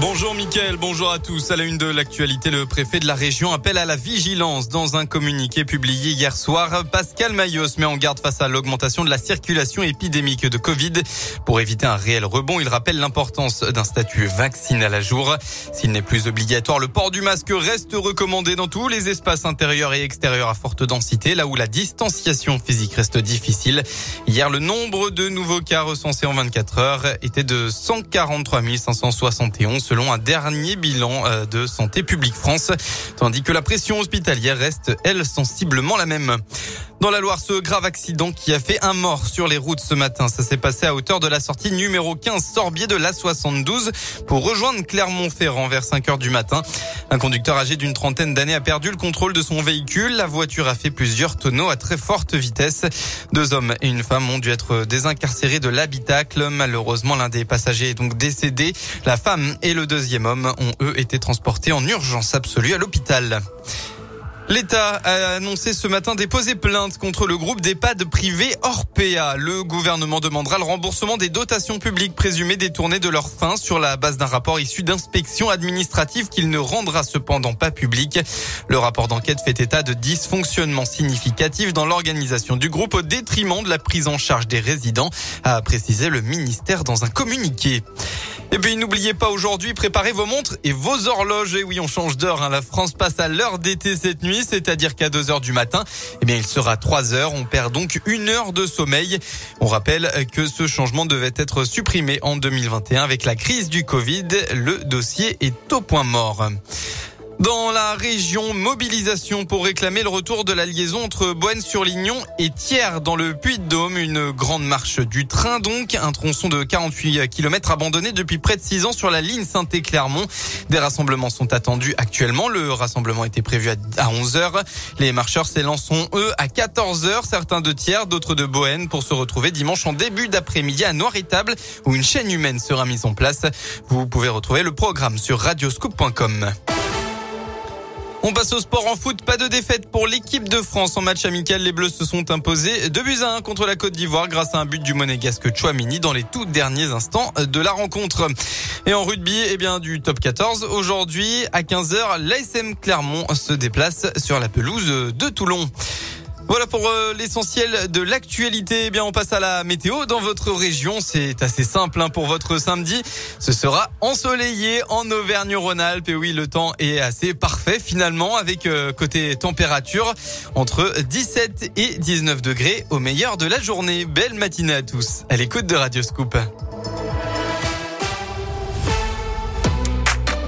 Bonjour Mickaël, bonjour à tous. À la une de l'actualité, le préfet de la région appelle à la vigilance. Dans un communiqué publié hier soir, Pascal Mayos met en garde face à l'augmentation de la circulation épidémique de Covid. Pour éviter un réel rebond, il rappelle l'importance d'un statut vaccinal à jour. S'il n'est plus obligatoire, le port du masque reste recommandé dans tous les espaces intérieurs et extérieurs à forte densité, là où la distanciation physique reste difficile. Hier, le nombre de nouveaux cas recensés en 24 heures était de 143 571 selon un dernier bilan euh, de Santé publique France, tandis que la pression hospitalière reste, elle, sensiblement la même. Dans la Loire, ce grave accident qui a fait un mort sur les routes ce matin. Ça s'est passé à hauteur de la sortie numéro 15 Sorbier de l'A72 pour rejoindre Clermont-Ferrand vers 5 heures du matin. Un conducteur âgé d'une trentaine d'années a perdu le contrôle de son véhicule. La voiture a fait plusieurs tonneaux à très forte vitesse. Deux hommes et une femme ont dû être désincarcérés de l'habitacle. Malheureusement, l'un des passagers est donc décédé. La femme et le deuxième homme ont eux été transportés en urgence absolue à l'hôpital. L'État a annoncé ce matin déposer plainte contre le groupe d'EHPAD privé Orpea. Le gouvernement demandera le remboursement des dotations publiques présumées détournées de leur fin sur la base d'un rapport issu d'inspection administrative qu'il ne rendra cependant pas public. Le rapport d'enquête fait état de dysfonctionnements significatifs dans l'organisation du groupe au détriment de la prise en charge des résidents, a précisé le ministère dans un communiqué. Et puis n'oubliez pas aujourd'hui, préparez vos montres et vos horloges. Et oui, on change d'heure. Hein. La France passe à l'heure d'été cette nuit, c'est-à-dire qu'à 2 heures du matin, eh bien, il sera 3 heures. On perd donc une heure de sommeil. On rappelle que ce changement devait être supprimé en 2021 avec la crise du Covid. Le dossier est au point mort. Dans la région, mobilisation pour réclamer le retour de la liaison entre Boenne-sur-Lignon et Thiers dans le Puy-de-Dôme. Une grande marche du train donc, un tronçon de 48 km abandonné depuis près de 6 ans sur la ligne Saint-Clermont. Des rassemblements sont attendus actuellement. Le rassemblement était prévu à 11 h Les marcheurs s'élanceront eux à 14 h certains de Thiers, d'autres de Boenne pour se retrouver dimanche en début d'après-midi à Noir-Étable où une chaîne humaine sera mise en place. Vous pouvez retrouver le programme sur radioscoop.com. On passe au sport en foot. Pas de défaite pour l'équipe de France en match amical. Les Bleus se sont imposés 2 buts à 1 contre la Côte d'Ivoire grâce à un but du monégasque Chouamini dans les tout derniers instants de la rencontre. Et en rugby, eh bien, du top 14. Aujourd'hui, à 15h, l'ASM Clermont se déplace sur la pelouse de Toulon. Voilà pour euh, l'essentiel de l'actualité. Eh bien, on passe à la météo dans votre région. C'est assez simple hein, pour votre samedi. Ce sera ensoleillé en Auvergne-Rhône-Alpes. Et oui, le temps est assez parfait finalement avec euh, côté température entre 17 et 19 degrés au meilleur de la journée. Belle matinée à tous. À l'écoute de Radio Scoop.